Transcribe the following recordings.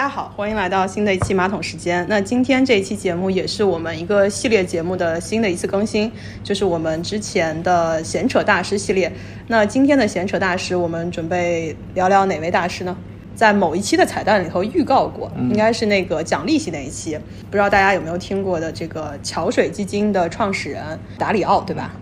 家好，欢迎来到新的一期马桶时间。那今天这一期节目也是我们一个系列节目的新的一次更新，就是我们之前的闲扯大师系列。那今天的闲扯大师，我们准备聊聊哪位大师呢？在某一期的彩蛋里头预告过，应该是那个讲利息那一期，不知道大家有没有听过的这个桥水基金的创始人达里奥，对吧？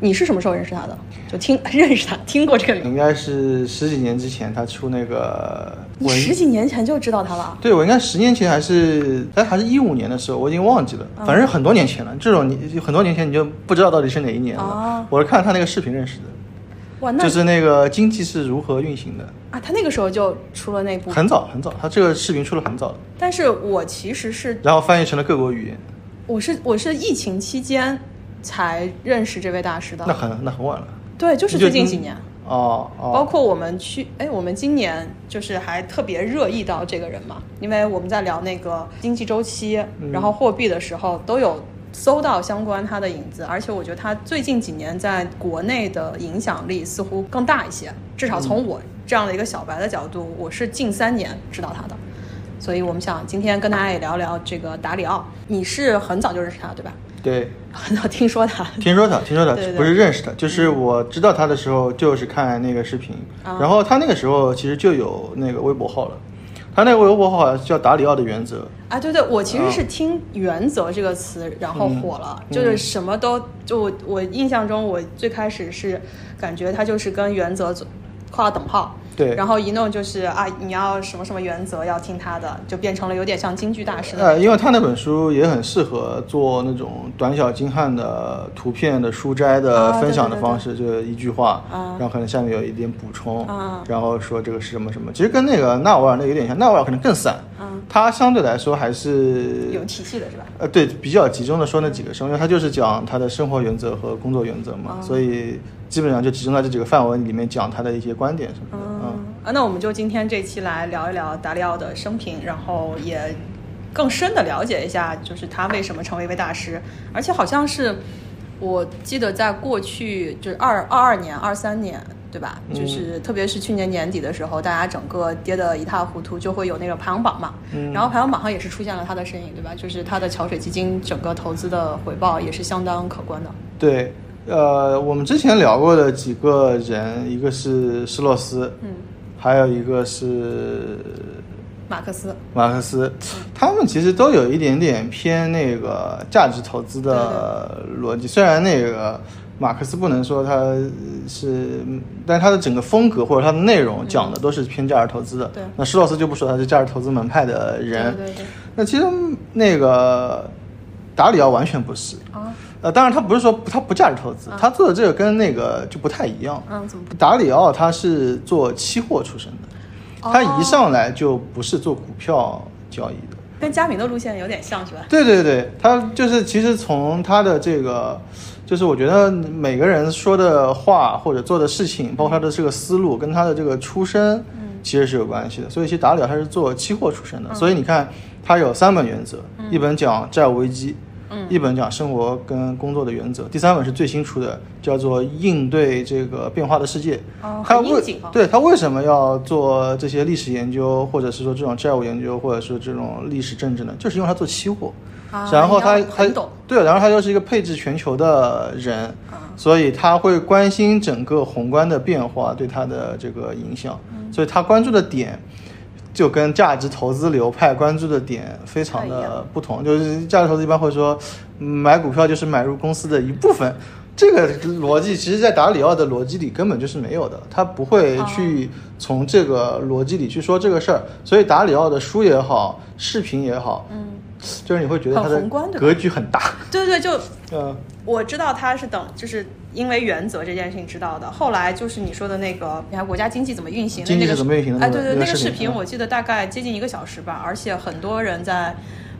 你是什么时候认识他的？就听 认识他，听过这个名。应该是十几年之前，他出那个。你十几年前就知道他了？对，我应该十年前还是，哎还是一五年的时候，我已经忘记了。反正很多年前了。这种你很多年前你就不知道到底是哪一年了。我是看他那个视频认识的。哇，那就是那个经济是如何运行的啊？他那个时候就出了那部。很早很早，他这个视频出了很早的。但是我其实是。然后翻译成了各国语言。我是我是疫情期间。才认识这位大师的，那很那很晚了。对，就是最近几年。哦哦，包括我们去，哎，我们今年就是还特别热议到这个人嘛，因为我们在聊那个经济周期，然后货币的时候，都有搜到相关他的影子，而且我觉得他最近几年在国内的影响力似乎更大一些，至少从我这样的一个小白的角度，我是近三年知道他的，所以我们想今天跟大家也聊聊这个达里奥，你是很早就认识他对吧？对，很 早听说他，听说他，听说他，不是认识他，就是我知道他的时候，就是看那个视频，然后他那个时候其实就有那个微博号了，他那个微博号叫达里奥的原则。啊，对对，我其实是听“原则”这个词，然后火了，就是什么都就我我印象中，我最开始是感觉他就是跟原则画了等号。对，然后一弄就是啊，你要什么什么原则，要听他的，就变成了有点像京剧大师。呃，因为他那本书也很适合做那种短小精悍的图片的书斋的分享的方式，就一句话，然后可能下面有一点补充，然后说这个是什么什么，其实跟那个纳瓦尔那有点像，纳瓦尔可能更散，他相对来说还是有体系的是吧？呃，对，比较集中的说那几个生，因为他就是讲他的生活原则和工作原则嘛，所以基本上就集中在这几个范围里面讲他的一些观点什么的。啊，那我们就今天这期来聊一聊达利奥的生平，然后也更深的了解一下，就是他为什么成为一位大师。而且好像是，我记得在过去就是二二二年、二三年，对吧？就是特别是去年年底的时候，大家整个跌得一塌糊涂，就会有那个排行榜嘛。嗯。然后排行榜上也是出现了他的身影，对吧？就是他的桥水基金整个投资的回报也是相当可观的。对，呃，我们之前聊过的几个人，一个是施洛斯，嗯。还有一个是马克思，马克思，他们其实都有一点点偏那个价值投资的逻辑。虽然那个马克思不能说他是，但他的整个风格或者他的内容讲的都是偏价值投资的。对，那施洛斯就不说他是价值投资门派的人。对对对。那其实那个达里奥完全不是啊。呃，当然他不是说他不价值投资，他做的这个跟那个就不太一样。嗯，怎么？达里奥他是做期货出身的，他一上来就不是做股票交易的，跟佳明的路线有点像是吧？对对对，他就是其实从他的这个，就是我觉得每个人说的话或者做的事情，包括他的这个思路跟他的这个出身，嗯，其实是有关系的。所以其实达里奥他是做期货出身的，所以你看他有三本原则，一本讲债务危机。一本讲生活跟工作的原则，第三本是最新出的，叫做应对这个变化的世界。哦，他为对他为什么要做这些历史研究，或者是说这种债务研究，或者是这种历史政治呢？就是因为他做期货，然后他还对，然后他又是一个配置全球的人，所以他会关心整个宏观的变化对他的这个影响，所以他关注的点。就跟价值投资流派关注的点非常的不同，就是价值投资一般会说，买股票就是买入公司的一部分，这个逻辑其实，在达里奥的逻辑里根本就是没有的，他不会去从这个逻辑里去说这个事儿，所以达里奥的书也好，视频也好，嗯，就是你会觉得它的格局很大，对对，就呃，我知道他是等就是。因为原则这件事情知道的，后来就是你说的那个，你看国家经济怎么运行的那个，哎，对对，那个视频我记得大概接近一个小时吧，而且很多人在。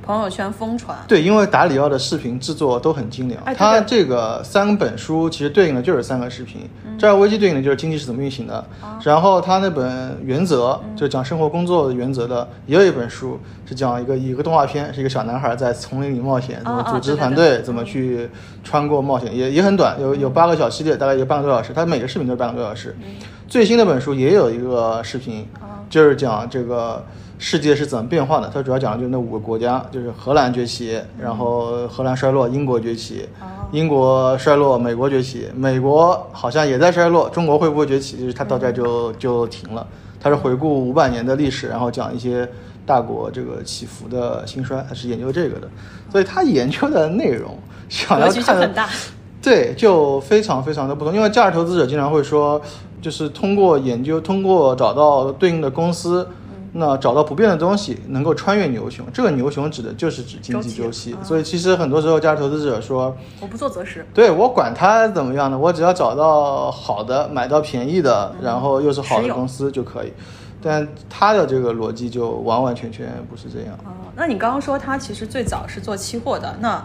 朋友圈疯传，对，因为达里奥的视频制作都很精良。他这个三本书其实对应的就是三个视频，债务危机对应的就是经济是怎么运行的，然后他那本原则就讲生活工作的原则的，也有一本书是讲一个一个动画片，是一个小男孩在丛林里冒险，怎么组织团队，怎么去穿过冒险，也也很短，有有八个小系列，大概有半个多小时，他每个视频都是半个多小时。最新的本书也有一个视频，就是讲这个世界是怎么变化的。它主要讲的就是那五个国家，就是荷兰崛起，然后荷兰衰落，英国崛起，英国衰落，美国崛起，美国好像也在衰落，中国会不会崛起？就是它到这就就停了。它是回顾五百年的历史，然后讲一些大国这个起伏的兴衰，它是研究这个的。所以他研究的内容，想要看，对，就非常非常的不同。因为价值投资者经常会说，就是通过研究，通过找到对应的公司，那找到不变的东西，能够穿越牛熊。这个牛熊指的就是指经济周期。所以其实很多时候价值投资者说，我不做择时，对我管它怎么样呢？我只要找到好的，买到便宜的，然后又是好的公司就可以。但他的这个逻辑就完完全全不是这样。哦，那你刚刚说他其实最早是做期货的，那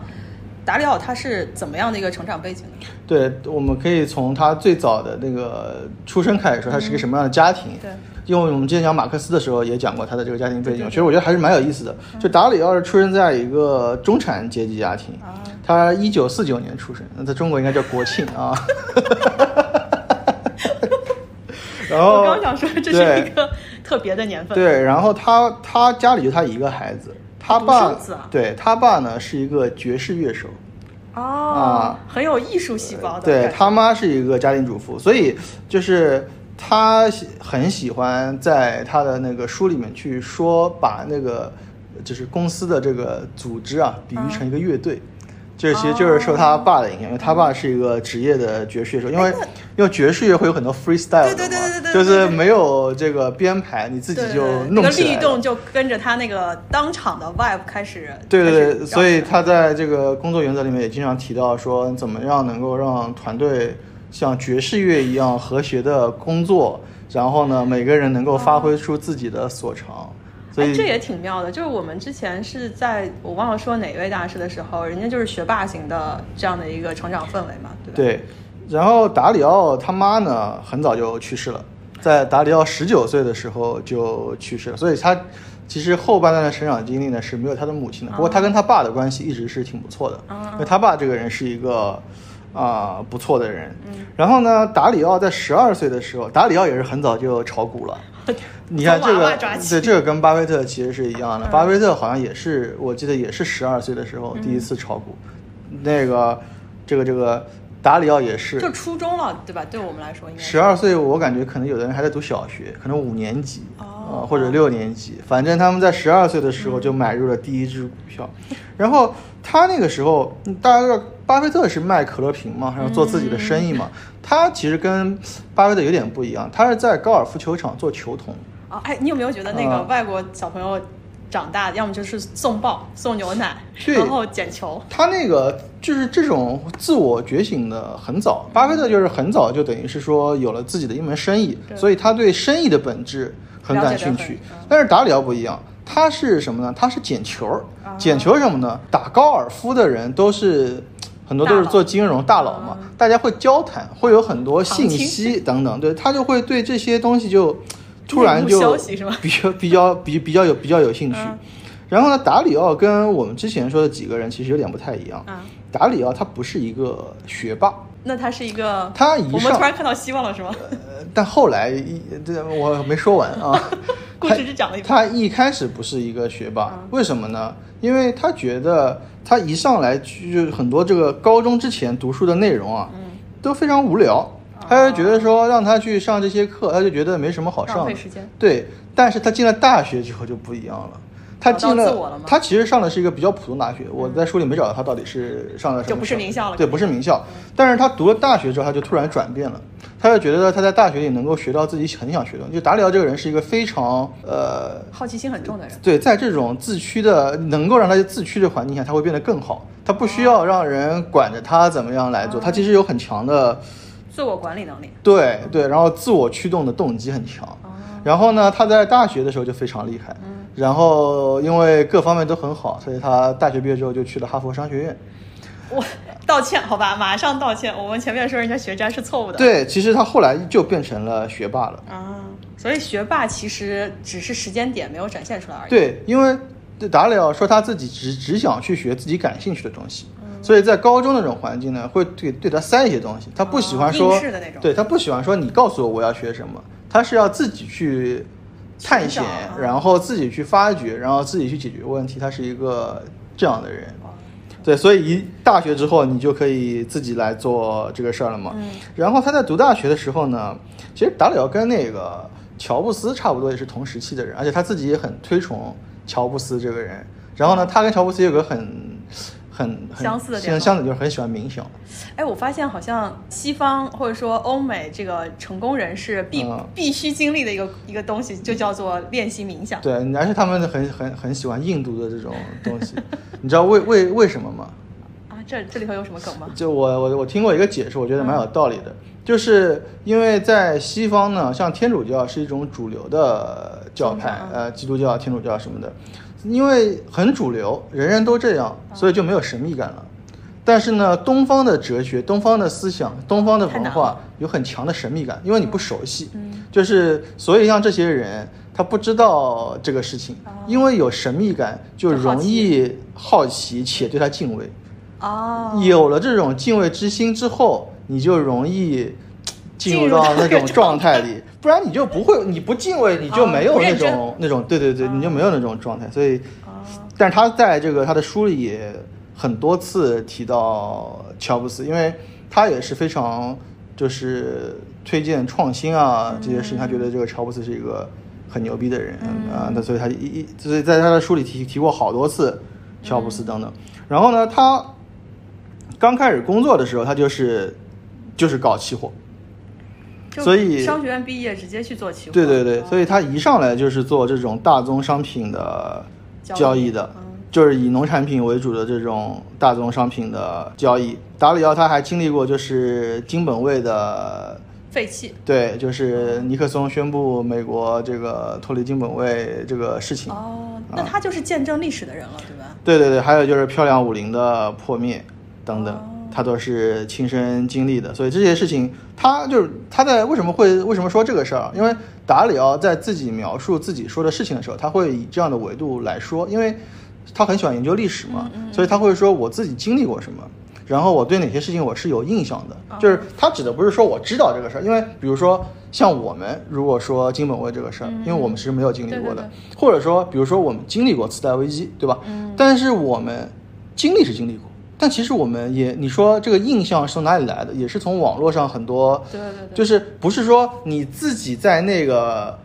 达里奥他是怎么样的一个成长背景呢？对，我们可以从他最早的那个出生开始说，他是个什么样的家庭？对，因为我们之前讲马克思的时候也讲过他的这个家庭背景，其实我觉得还是蛮有意思的。就达里奥是出生在一个中产阶级家庭，他一九四九年出生，那在中国应该叫国庆啊。然后我刚想说这是一个特别的年份。对，然后他他家里就他一个孩子，他爸对他爸呢是一个爵士乐手，哦，很有艺术细胞的。对他妈是一个家庭主妇，所以就是他很喜欢在他的那个书里面去说，把那个就是公司的这个组织啊比喻成一个乐队。这其实就是受他爸的影响，因为他爸是一个职业的爵士乐手，因为因为爵士乐会有很多 freestyle 的嘛，就是没有这个编排，你自己就弄起来，律动就跟着他那个当场的 vibe 开始。对对对，所以他在这个工作原则里面也经常提到说，怎么样能够让团队像爵士乐一样和谐的工作，然后呢，每个人能够发挥出自己的所长。所以这也挺妙的，就是我们之前是在我忘了说哪位大师的时候，人家就是学霸型的这样的一个成长氛围嘛，对吧？对。然后达里奥他妈呢，很早就去世了，在达里奥十九岁的时候就去世了，所以他其实后半段的成长经历呢是没有他的母亲的。不过他跟他爸的关系一直是挺不错的，因为他爸这个人是一个啊不错的人。然后呢，达里奥在十二岁的时候，达里奥也是很早就炒股了。你看这个，对这个跟巴菲特其实是一样的。巴菲特好像也是，我记得也是十二岁的时候第一次炒股。那个，这个这个达里奥也是，就初中了，对吧？对我们来说，应该十二岁，我感觉可能有的人还在读小学，可能五年级啊，或者六年级。反正他们在十二岁的时候就买入了第一只股票。然后他那个时候，大家知道巴菲特是卖可乐瓶嘛，然后做自己的生意嘛。他其实跟巴菲特有点不一样，他是在高尔夫球场做球童。啊，哎，你有没有觉得那个外国小朋友长大，要么就是送报、送牛奶，然后捡球？他那个就是这种自我觉醒的很早。巴菲特就是很早就等于是说有了自己的一门生意，所以他对生意的本质很感兴趣。但是达里奥不一样，他是什么呢？他是捡球。捡球什么呢？打高尔夫的人都是很多都是做金融大佬嘛，大家会交谈，会有很多信息等等，对他就会对这些东西就。突然就比较比较比比较有比较有兴趣，然后呢，达里奥跟我们之前说的几个人其实有点不太一样。达里奥他不是一个学霸，那他是一个他一我们突然看到希望了是吗？但后来一这我没说完啊，故事只讲了一他一开始不是一个学霸，为什么呢？因为他觉得他一上来就很多这个高中之前读书的内容啊，都非常无聊。他就觉得说让他去上这些课，他就觉得没什么好上。的。对，但是他进了大学之后就不一样了。他进了，他其实上的是一个比较普通大学。我在书里没找到他到底是上的什么。就不是名校了。对，不是名校。但是他读了大学之后，他就突然转变了。他就觉得他在大学里能够学到自己很想学的。就达里奥这个人是一个非常呃好奇心很重的人。对，在这种自驱的能够让他自驱的环境下，他会变得更好。他不需要让人管着他怎么样来做，他其实有很强的。自我管理能力，对对，然后自我驱动的动机很强，然后呢，他在大学的时候就非常厉害，然后因为各方面都很好，所以他大学毕业之后就去了哈佛商学院。我道歉，好吧，马上道歉。我们前面说人家学渣是错误的。对，其实他后来就变成了学霸了啊，所以学霸其实只是时间点没有展现出来而已。对，因为达里奥说他自己只只想去学自己感兴趣的东西。所以在高中那种环境呢，会对对他塞一些东西，他不喜欢说，对他不喜欢说你告诉我我要学什么，他是要自己去探险，然后自己去发掘，然后自己去解决问题，他是一个这样的人。对，所以一大学之后，你就可以自己来做这个事儿了嘛。嗯。然后他在读大学的时候呢，其实达里奥跟那个乔布斯差不多，也是同时期的人，而且他自己也很推崇乔布斯这个人。然后呢，他跟乔布斯有个很。很相似的地方，相似就是很喜欢冥想。哎，我发现好像西方或者说欧美这个成功人士必必须经历的一个一个东西，就叫做练习冥想。对，而且他们很很很喜欢印度的这种东西。你知道为为为什么吗？啊，这这里头有什么梗吗？就我我我听过一个解释，我觉得蛮有道理的，就是因为在西方呢，像天主教是一种主流的教派，呃，基督教、天主教什么的。因为很主流，人人都这样，所以就没有神秘感了。但是呢，东方的哲学、东方的思想、东方的文化有很强的神秘感，因为你不熟悉。就是所以像这些人，他不知道这个事情，因为有神秘感，就容易好奇且对他敬畏。哦，有了这种敬畏之心之后，你就容易进入到那种状态里。不然你就不会，你不敬畏，你就没有那种那种，对对对，你就没有那种状态。所以，但是他在这个他的书里也很多次提到乔布斯，因为他也是非常就是推荐创新啊这些事情，他觉得这个乔布斯是一个很牛逼的人啊，那所以他一一所以在他的书里提提过好多次乔布斯等等。然后呢，他刚开始工作的时候，他就是就是搞期货。所以商学院毕业直接去做期货，对对对，所以他一上来就是做这种大宗商品的交易的，就是以农产品为主的这种大宗商品的交易。达里奥他还经历过就是金本位的废弃，对，就是尼克松宣布美国这个脱离金本位这个事情。哦，那他就是见证历史的人了，对吧？对对对，还有就是漂亮五零的破灭等等。他都是亲身经历的，所以这些事情，他就是他在为什么会为什么说这个事儿？因为达里奥在自己描述自己说的事情的时候，他会以这样的维度来说，因为他很喜欢研究历史嘛，所以他会说我自己经历过什么，然后我对哪些事情我是有印象的。就是他指的不是说我知道这个事儿，因为比如说像我们如果说金本位这个事儿，因为我们其实没有经历过的，或者说比如说我们经历过次贷危机，对吧？但是我们经历是经历过。但其实我们也，你说这个印象是从哪里来的？也是从网络上很多，对对对，就是不是说你自己在那个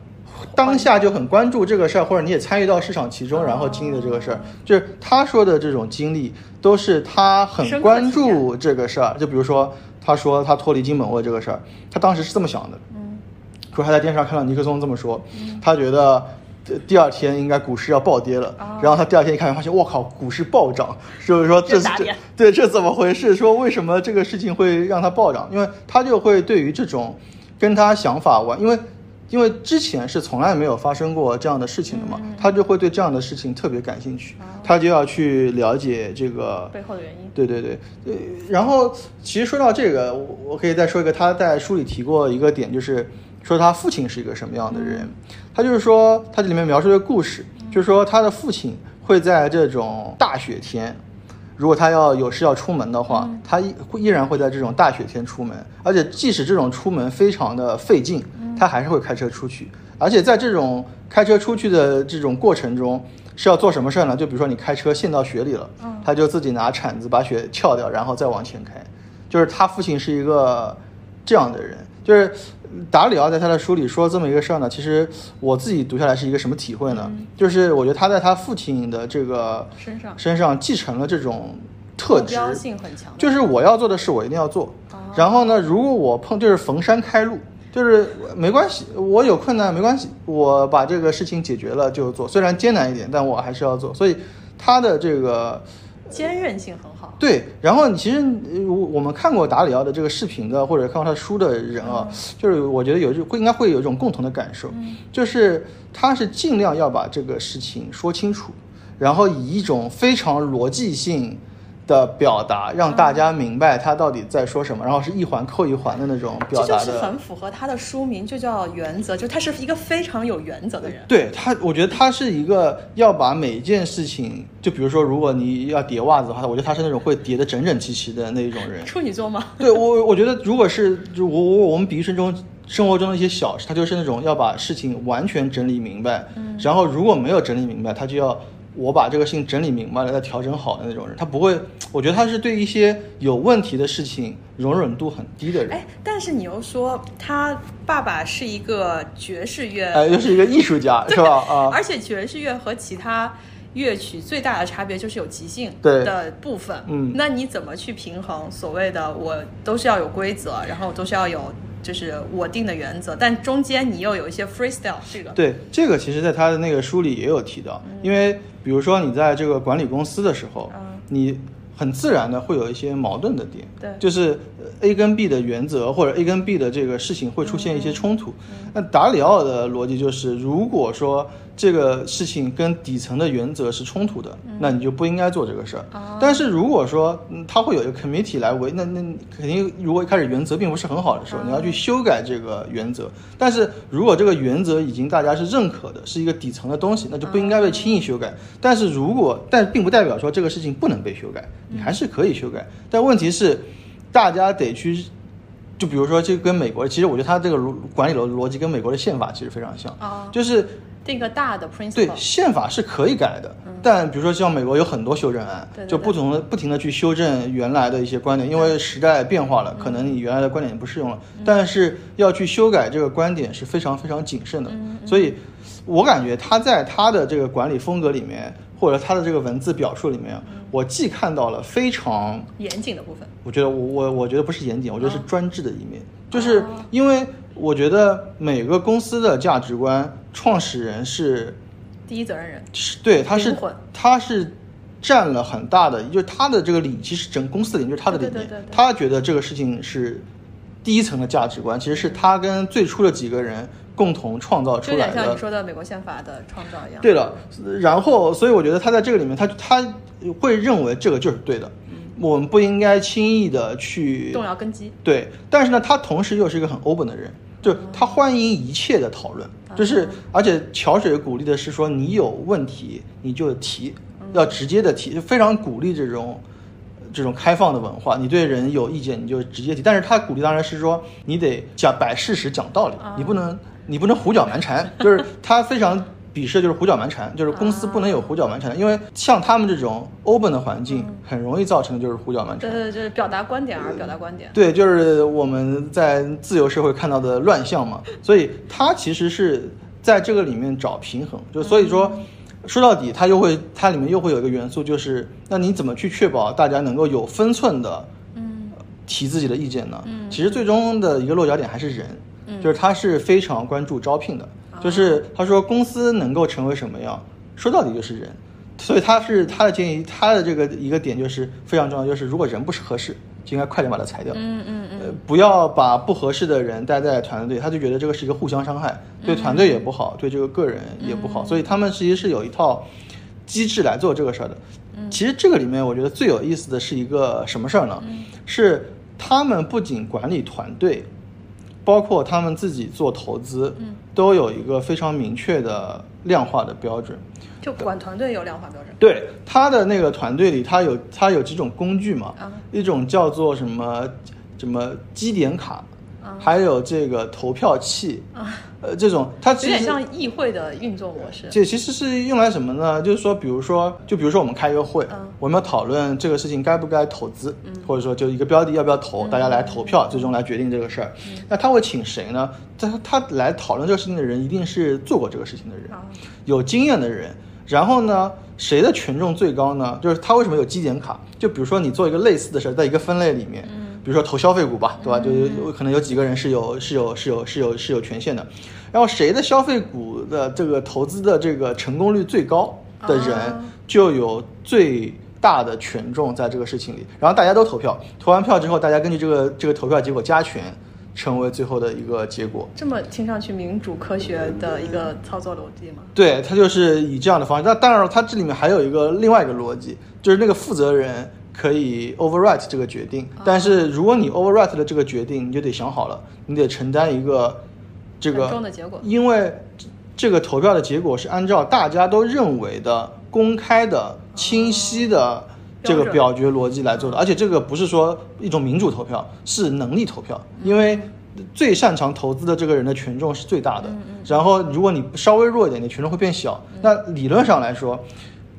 当下就很关注这个事儿，或者你也参与到市场其中，然后经历的这个事儿，就是他说的这种经历，都是他很关注这个事儿。就比如说，他说他脱离金本位这个事儿，他当时是这么想的，嗯，说他在电视上看到尼克松这么说，他觉得。第二天应该股市要暴跌了，然后他第二天一看，发现我靠，股市暴涨，就是说这这对这怎么回事？说为什么这个事情会让他暴涨？因为他就会对于这种跟他想法完，因为因为之前是从来没有发生过这样的事情的嘛，他就会对这样的事情特别感兴趣，他就要去了解这个背后的原因。对对对对，然后其实说到这个，我我可以再说一个，他在书里提过一个点，就是说他父亲是一个什么样的人。他就是说，他这里面描述的故事，就是说他的父亲会在这种大雪天，如果他要有事要出门的话，他依依然会在这种大雪天出门，而且即使这种出门非常的费劲，他还是会开车出去。而且在这种开车出去的这种过程中，是要做什么事儿呢？就比如说你开车陷到雪里了，他就自己拿铲子把雪撬掉，然后再往前开。就是他父亲是一个这样的人，就是。达里奥在他的书里说这么一个事儿呢，其实我自己读下来是一个什么体会呢？就是我觉得他在他父亲的这个身上身上继承了这种特质，标性很强。就是我要做的事我一定要做，然后呢，如果我碰就是逢山开路，就是没关系，我有困难没关系，我把这个事情解决了就做，虽然艰难一点，但我还是要做。所以他的这个。坚韧性很好，对。然后其实我们看过达里奥的这个视频的，或者看过他书的人啊，就是我觉得有会应该会有一种共同的感受，就是他是尽量要把这个事情说清楚，然后以一种非常逻辑性的表达，让大家明白他到底在说什么，然后是一环扣一环的那种表达的，就是很符合他的书名，就叫原则，就他是一个非常有原则的人。对他，我觉得他是一个要把每一件事情，就比如说，如果你要叠袜子的话，我觉得他是那种会叠的整整齐齐的那一种人。处女座吗？对我，我觉得如果是我我我们比喻生中生活中的一些小事，他就是那种要把事情完全整理明白，然后如果没有整理明白，他就要。我把这个事情整理明白了，再调整好的那种人，他不会。我觉得他是对一些有问题的事情容忍度很低的人。哎，但是你又说他爸爸是一个爵士乐，哎，又是一个艺术家，是吧？啊，而且爵士乐和其他乐曲最大的差别就是有即兴的部分。嗯，那你怎么去平衡所谓的我都是要有规则，然后都是要有。就是我定的原则，但中间你又有一些 freestyle，这个。对这个其实在他的那个书里也有提到，因为比如说你在这个管理公司的时候，你很自然的会有一些矛盾的点，对，就是 A 跟 B 的原则或者 A 跟 B 的这个事情会出现一些冲突。那达里奥的逻辑就是，如果说这个事情跟底层的原则是冲突的，那你就不应该做这个事儿。但是如果说他会有一个 committee 来维，那那肯定如果一开始原则并不是很好的时候，你要去修改这个原则。但是如果这个原则已经大家是认可的，是一个底层的东西，那就不应该被轻易修改。但是如果但并不代表说这个事情不能被修改，你还是可以修改。但问题是，大家得去。就比如说，这跟美国，其实我觉得他这个逻管理逻逻辑跟美国的宪法其实非常像，就是定个大的 principle。对，宪法是可以改的，但比如说像美国有很多修正案，就不同的不停的去修正原来的一些观点，因为时代变化了，可能你原来的观点不适用了，但是要去修改这个观点是非常非常谨慎的，所以我感觉他在他的这个管理风格里面。或者他的这个文字表述里面，我既看到了非常严谨的部分，我觉得我我我觉得不是严谨，我觉得是专制的一面，就是因为我觉得每个公司的价值观，创始人是第一责任人，是对，他是他是占了很大的，就是他的这个理，其实整公司的理念就是他的理念，他觉得这个事情是第一层的价值观，其实是他跟最初的几个人。共同创造出来的，像你说的美国宪法的创造一样。对了，然后所以我觉得他在这个里面，他他会认为这个就是对的，我们不应该轻易的去动摇根基。对，但是呢，他同时又是一个很 open 的人，就他欢迎一切的讨论，就是而且桥水鼓励的是说，你有问题你就提，要直接的提，就非常鼓励这种。这种开放的文化，你对人有意见你就直接提，但是他鼓励当然是说你得讲摆事实讲道理，你不能你不能胡搅蛮缠，就是他非常鄙视就是胡搅蛮缠，就是公司不能有胡搅蛮缠的，因为像他们这种 open 的环境，很容易造成的就是胡搅蛮缠。对对，就是表达观点而表达观点。对，就是我们在自由社会看到的乱象嘛，所以他其实是在这个里面找平衡，就所以说。说到底，它又会，它里面又会有一个元素，就是那你怎么去确保大家能够有分寸的，嗯，提自己的意见呢？嗯，其实最终的一个落脚点还是人，嗯，就是他是非常关注招聘的，就是他说公司能够成为什么样，说到底就是人，所以他是他的建议，他的这个一个点就是非常重要，就是如果人不是合适。就应该快点把他裁掉。嗯嗯嗯。呃，不要把不合适的人待在团队，他就觉得这个是一个互相伤害，对团队也不好，对这个个人也不好。所以他们其实是有一套机制来做这个事儿的。其实这个里面我觉得最有意思的是一个什么事儿呢？是他们不仅管理团队，包括他们自己做投资，都有一个非常明确的量化的标准。就管团队有量化标准，对他的那个团队里，他有他有几种工具嘛，一种叫做什么什么基点卡，还有这个投票器，呃，这种它有点像议会的运作模式。这其实是用来什么呢？就是说，比如说，就比如说我们开一个会，我们要讨论这个事情该不该投资，或者说就一个标的要不要投，大家来投票，最终来决定这个事儿。那他会请谁呢？他他来讨论这个事情的人，一定是做过这个事情的人，有经验的人。然后呢，谁的权重最高呢？就是他为什么有基点卡？就比如说你做一个类似的事儿，在一个分类里面，比如说投消费股吧，对吧？就有可能有几个人是有是有是有是有是有权限的。然后谁的消费股的这个投资的这个成功率最高的人，就有最大的权重在这个事情里。然后大家都投票，投完票之后，大家根据这个这个投票结果加权。成为最后的一个结果，这么听上去民主科学的一个操作逻辑吗？对，它就是以这样的方式。那当然了，它这里面还有一个另外一个逻辑，就是那个负责人可以 overwrite 这个决定，但是如果你 overwrite 了这个决定，你就得想好了，你得承担一个这个，因为这个投票的结果是按照大家都认为的公开的、清晰的这个表决逻辑来做的，而且这个不是说一种民主投票，是能力投票，因为最擅长投资的这个人的权重是最大的，然后如果你稍微弱一点，你权重会变小。那理论上来说，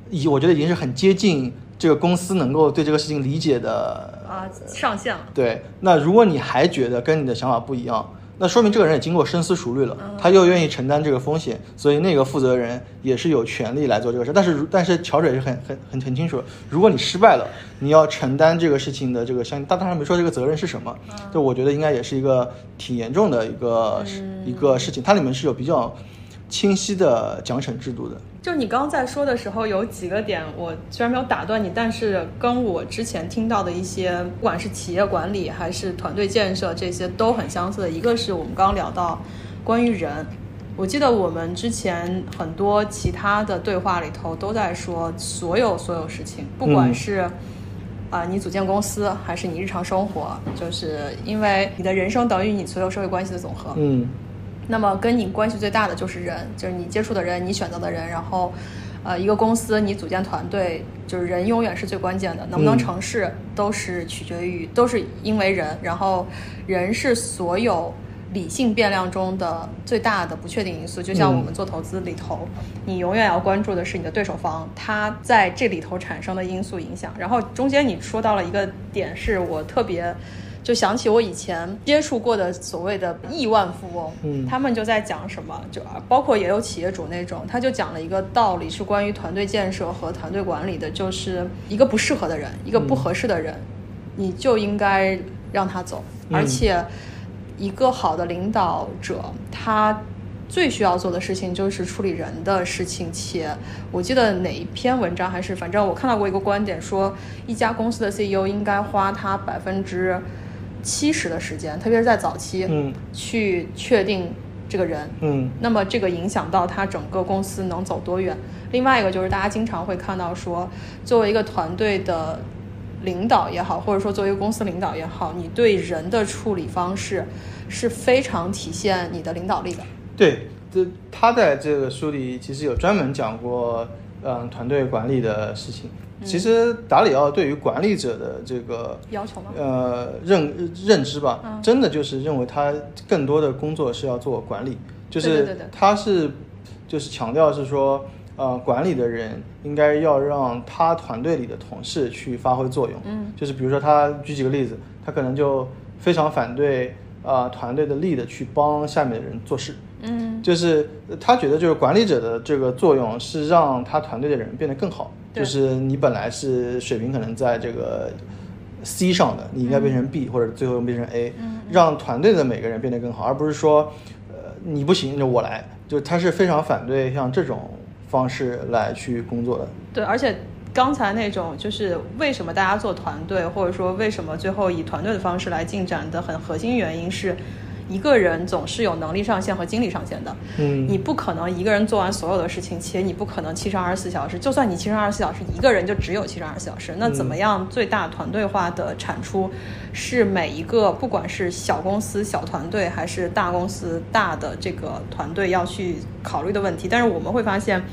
已我觉得已经是很接近。这个公司能够对这个事情理解的啊上限了。对，那如果你还觉得跟你的想法不一样，那说明这个人也经过深思熟虑了，他又愿意承担这个风险，所以那个负责人也是有权利来做这个事。但是，但是乔治也是很很很很清楚，如果你失败了，你要承担这个事情的这个相，他当然没说这个责任是什么，就我觉得应该也是一个挺严重的一个一个事情，它里面是有比较。清晰的奖惩制度的，就你刚刚在说的时候，有几个点，我虽然没有打断你，但是跟我之前听到的一些，不管是企业管理还是团队建设，这些都很相似的。一个是我们刚刚聊到关于人，我记得我们之前很多其他的对话里头都在说，所有所有事情，不管是啊你组建公司，还是你日常生活，就是因为你的人生等于你所有社会关系的总和。嗯。那么跟你关系最大的就是人，就是你接触的人，你选择的人。然后，呃，一个公司你组建团队，就是人永远是最关键的。能不能成事，都是取决于，都是因为人。然后，人是所有理性变量中的最大的不确定因素。就像我们做投资里头，你永远要关注的是你的对手方，他在这里头产生的因素影响。然后中间你说到了一个点，是我特别。就想起我以前接触过的所谓的亿万富翁，嗯，他们就在讲什么，就包括也有企业主那种，他就讲了一个道理，是关于团队建设和团队管理的，就是一个不适合的人，一个不合适的人，你就应该让他走。而且，一个好的领导者，他最需要做的事情就是处理人的事情。且我记得哪一篇文章还是，反正我看到过一个观点，说一家公司的 CEO 应该花他百分之。七十的时间，特别是在早期，嗯，去确定这个人，嗯，那么这个影响到他整个公司能走多远。另外一个就是大家经常会看到说，作为一个团队的领导也好，或者说作为一个公司领导也好，你对人的处理方式是非常体现你的领导力的。对，这他在这个书里其实有专门讲过，嗯，团队管理的事情。其实达里奥对于管理者的这个要求吗？呃，认认知吧，真的就是认为他更多的工作是要做管理，就是他是就是强调是说，呃，管理的人应该要让他团队里的同事去发挥作用。嗯，就是比如说他举几个例子，他可能就非常反对啊团队的 lead 去帮下面的人做事。嗯，就是他觉得就是管理者的这个作用是让他团队的人变得更好。就是你本来是水平可能在这个 C 上的，你应该变成 B 或者最后变成 A，让团队的每个人变得更好，而不是说，呃，你不行就我来，就他是非常反对像这种方式来去工作的。对，而且刚才那种就是为什么大家做团队，或者说为什么最后以团队的方式来进展的很核心原因是。一个人总是有能力上限和精力上限的，嗯，你不可能一个人做完所有的事情，且你不可能七乘二十四小时。就算你七乘二十四小时，一个人就只有七乘二十四小时。那怎么样最大团队化的产出，是每一个不管是小公司小团队还是大公司大的这个团队要去考虑的问题。但是我们会发现，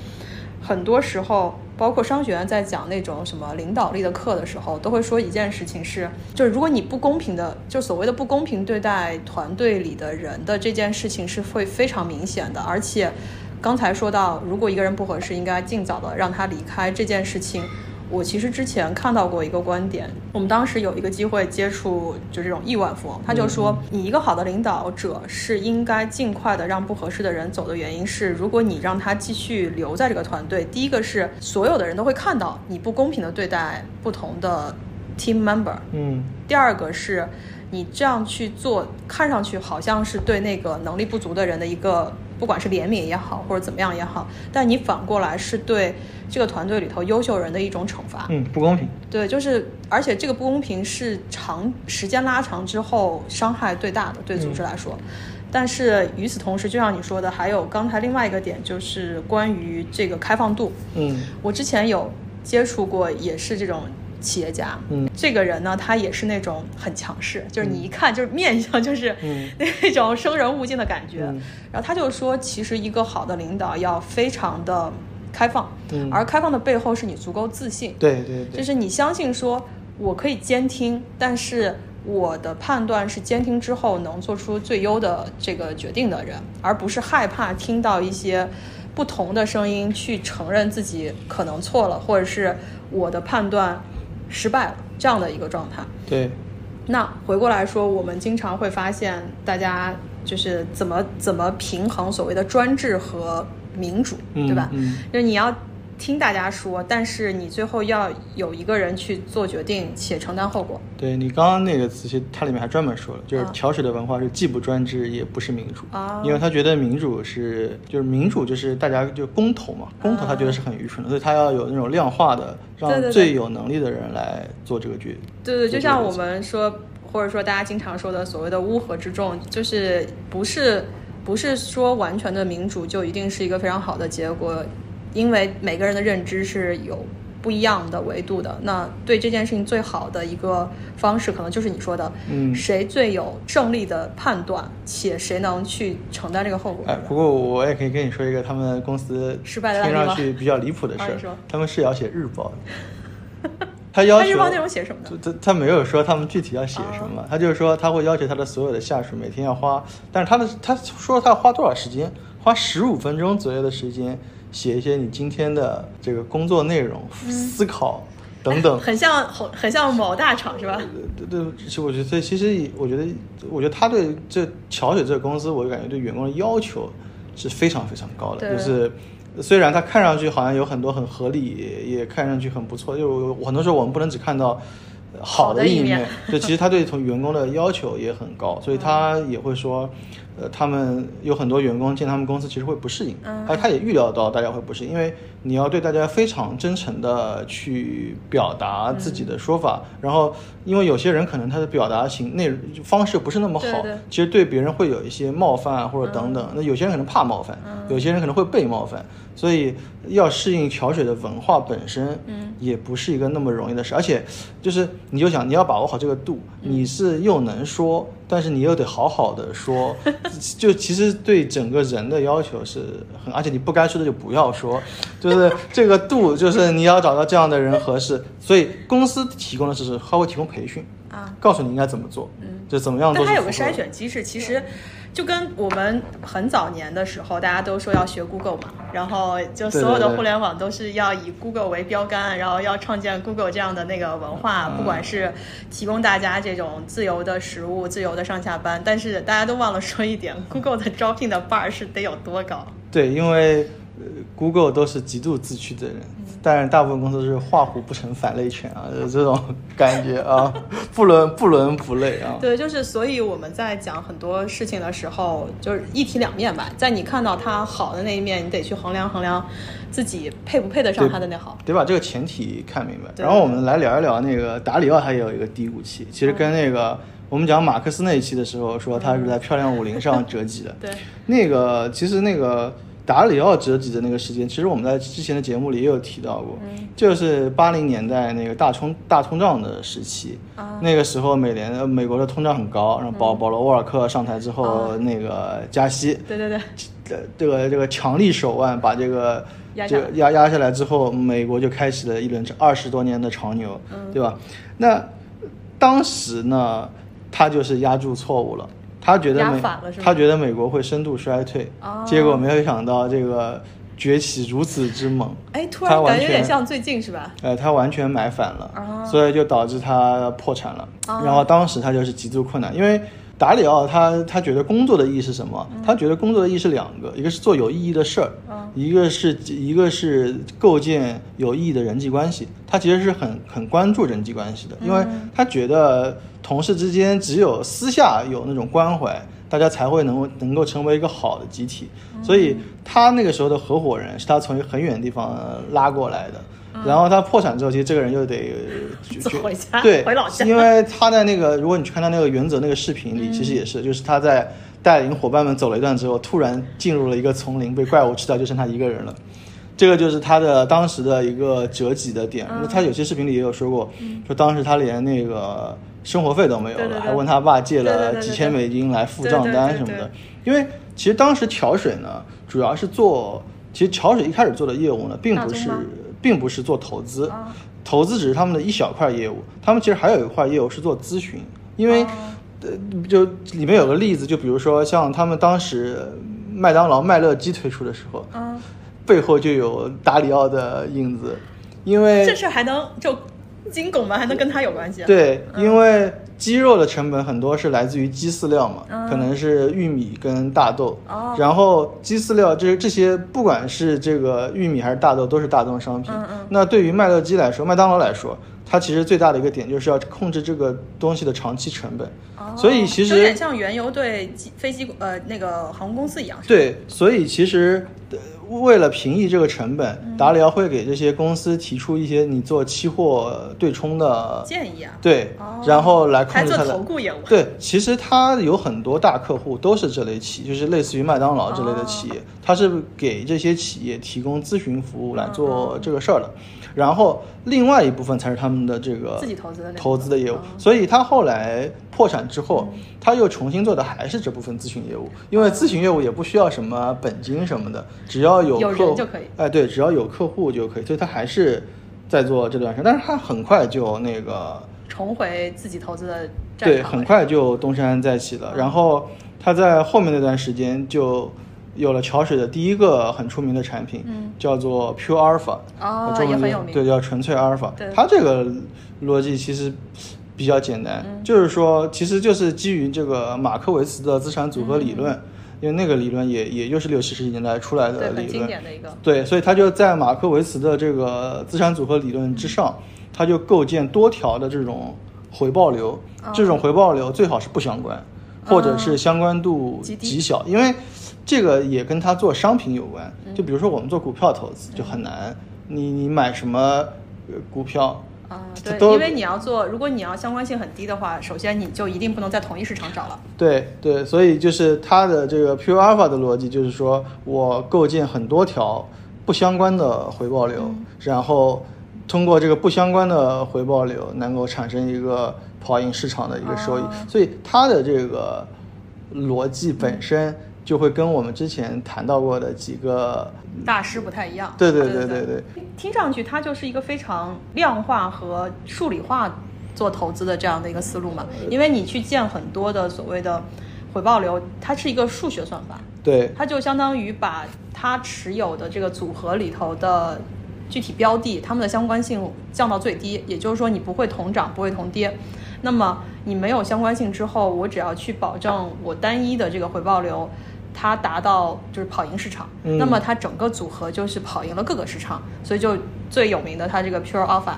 很多时候。包括商学院在讲那种什么领导力的课的时候，都会说一件事情是，就是如果你不公平的，就所谓的不公平对待团队里的人的这件事情是会非常明显的，而且刚才说到，如果一个人不合适，应该尽早的让他离开这件事情。我其实之前看到过一个观点，我们当时有一个机会接触就这种亿万富翁，他就说，你一个好的领导者是应该尽快的让不合适的人走的原因是，如果你让他继续留在这个团队，第一个是所有的人都会看到你不公平的对待不同的 team member，嗯，第二个是你这样去做，看上去好像是对那个能力不足的人的一个。不管是怜悯也好，或者怎么样也好，但你反过来是对这个团队里头优秀人的一种惩罚。嗯，不公平。对，就是，而且这个不公平是长时间拉长之后伤害最大的，对组织来说。但是与此同时，就像你说的，还有刚才另外一个点，就是关于这个开放度。嗯，我之前有接触过，也是这种。企业家。嗯，这个人呢，他也是那种很强势，就是你一看就是面相就是 那种生人勿近的感觉。然后他就说，其实一个好的领导要非常的开放，而开放的背后是你足够自信。对对对，就是你相信说我可以监听，但是。我的判断是监听之后能做出最优的这个决定的人，而不是害怕听到一些不同的声音去承认自己可能错了，或者是我的判断失败了这样的一个状态。对。那回过来说，我们经常会发现，大家就是怎么怎么平衡所谓的专制和民主，对吧？嗯。就是你要。听大家说，但是你最后要有一个人去做决定且承担后果。对你刚刚那个词，其实它里面还专门说了，就是桥水的文化是既不专制也不是民主啊，因为他觉得民主是就是民主就是大家就公投嘛，公投他觉得是很愚蠢的，所以他要有那种量化的，让最有能力的人来做这个决。对对，就像我们说，或者说大家经常说的所谓的乌合之众，就是不是不是说完全的民主就一定是一个非常好的结果。因为每个人的认知是有不一样的维度的，那对这件事情最好的一个方式，可能就是你说的，嗯，谁最有胜利的判断，且谁能去承担这个后果。哎，不过我也可以跟你说一个他们公司失败的听上去比较离谱的事儿，他们是要写日报的，他要求日报内容写什么呢？他他没有说他们具体要写什么，他就是说他会要求他的所有的下属每天要花，但是他的他说他要花多少时间，花十五分钟左右的时间。写一些你今天的这个工作内容、思考等等，很像很很像某大厂是吧？对对，其实我觉得，其实我觉得，我觉得他对这桥水这个公司，我就感觉对员工的要求是非常非常高的。就是虽然他看上去好像有很多很合理，也看上去很不错，就很多时候我们不能只看到好的一面。就其实他对从员工的要求也很高，所以他也会说。呃，他们有很多员工进他们公司，其实会不适应。嗯，他他也预料到大家会不适应，因为你要对大家非常真诚的去表达自己的说法。然后，因为有些人可能他的表达型内容方式不是那么好，其实对别人会有一些冒犯或者等等。那有些人可能怕冒犯，有些人可能会被冒犯，所以要适应桥水的文化本身，嗯，也不是一个那么容易的事。而且，就是你就想你要把握好这个度，你是又能说。但是你又得好好的说，就其实对整个人的要求是很，而且你不该说的就不要说，就是这个度，就是你要找到这样的人合适。所以公司提供的是他会提供培训啊，告诉你应该怎么做，嗯，就怎么样做。但它有个筛选机制，其实。就跟我们很早年的时候，大家都说要学 Google 嘛，然后就所有的互联网都是要以 Google 为标杆，然后要创建 Google 这样的那个文化，不管是提供大家这种自由的食物、自由的上下班，但是大家都忘了说一点，Google 的招聘的 bar 是得有多高？对，因为 Google 都是极度自驱的人。但是大部分公司是画虎不成反类犬啊，就 是这种感觉啊，不伦不伦不类啊。对，就是所以我们在讲很多事情的时候，就是一体两面吧。在你看到它好的那一面，你得去衡量衡量自己配不配得上它的那好，得把这个前提看明白。然后我们来聊一聊那个达里奥，他也有一个低谷期。其实跟那个我们讲马克思那一期的时候，说他是在漂亮五零上折戟的。对，那个其实那个。达里奥折戟的那个时间，其实我们在之前的节目里也有提到过，就是八零年代那个大冲大通胀的时期，那个时候美联美国的通胀很高，然后保保罗沃尔克上台之后那个加息，对对对，这个这个强力手腕把这个就压压下来之后，美国就开启了一轮二十多年的长牛，对吧？那当时呢，他就是压住错误了。他觉得美，他觉得美国会深度衰退，结果没有想到这个崛起如此之猛。哎，突然感觉有点像最近是吧？呃，他完全买反了，所以就导致他破产了。然后当时他就是极度困难，因为达里奥他他觉得工作的意义是什么？他觉得工作的意义是两个，一个是做有意义的事儿，一个是一个是构建有意义的人际关系。他其实是很很关注人际关系的，因为他觉得。同事之间只有私下有那种关怀，大家才会能能够成为一个好的集体。所以他那个时候的合伙人是他从一个很远的地方拉过来的。然后他破产之后，其实这个人又得 回家，对，回老家。因为他在那个，如果你去看他那个原则那个视频里，其实也是，就是他在带领伙伴们走了一段之后，突然进入了一个丛林，被怪物吃掉，就剩他一个人了。这个就是他的当时的一个折戟的点。他有些视频里也有说过，说当时他连那个生活费都没有了，还问他爸借了几千美金来付账单什么的。因为其实当时桥水呢，主要是做，其实桥水一开始做的业务呢，并不是，并不是做投资，投资只是他们的一小块业务。他们其实还有一块业务是做咨询，因为，呃，就里面有个例子，就比如说像他们当时麦当劳麦乐鸡推出的时候，嗯。背后就有达里奥的影子，因为这事还能就金拱门还能跟他有关系？对，因为鸡肉的成本很多是来自于鸡饲料嘛，可能是玉米跟大豆。哦。然后鸡饲料这这些，不管是这个玉米还是大豆，都是大宗商品。嗯嗯。那对于麦乐鸡来说，麦当劳来说，它其实最大的一个点就是要控制这个东西的长期成本。哦。所以其实有点像原油对机飞机呃那个航空公司一样。对，所以其实。为了平抑这个成本，达里奥会给这些公司提出一些你做期货对冲的建议啊。对，然后来控制它的投顾业务。对，其实他有很多大客户都是这类企业，就是类似于麦当劳这类的企业，他是给这些企业提供咨询服务来做这个事儿的。然后另外一部分才是他们的这个自己投资的投资的业务，所以他后来破产之后，他又重新做的还是这部分咨询业务，因为咨询业务也不需要什么本金什么的，只要有客户就可以。哎，对，只要有客户就可以，所以他还是在做这段事，但是他很快就那个重回自己投资的对，很快就东山再起了。然后他在后面那段时间就。有了桥水的第一个很出名的产品，叫做 Pure Alpha，哦，也很有名，对，叫纯粹阿尔法。它这个逻辑其实比较简单，就是说，其实就是基于这个马克维茨的资产组合理论，因为那个理论也也就是六七十年代出来的理论，经典的一个。对，所以他就在马克维茨的这个资产组合理论之上，他就构建多条的这种回报流，这种回报流最好是不相关，或者是相关度极小，因为。这个也跟他做商品有关，就比如说我们做股票投资就很难，你你买什么股票啊？对，因为你要做，如果你要相关性很低的话，首先你就一定不能在同一市场找了。对对，所以就是它的这个 Pure Alpha 的逻辑，就是说我构建很多条不相关的回报流，然后通过这个不相关的回报流，能够产生一个跑赢市场的一个收益。所以它的这个逻辑本身。就会跟我们之前谈到过的几个大师不太一样。对对对对对，听上去它就是一个非常量化和数理化做投资的这样的一个思路嘛。因为你去建很多的所谓的回报流，它是一个数学算法。对，它就相当于把它持有的这个组合里头的具体标的，它们的相关性降到最低，也就是说你不会同涨，不会同跌。那么你没有相关性之后，我只要去保证我单一的这个回报流。它达到就是跑赢市场，那么它整个组合就是跑赢了各个市场，所以就最有名的它这个 Pure Alpha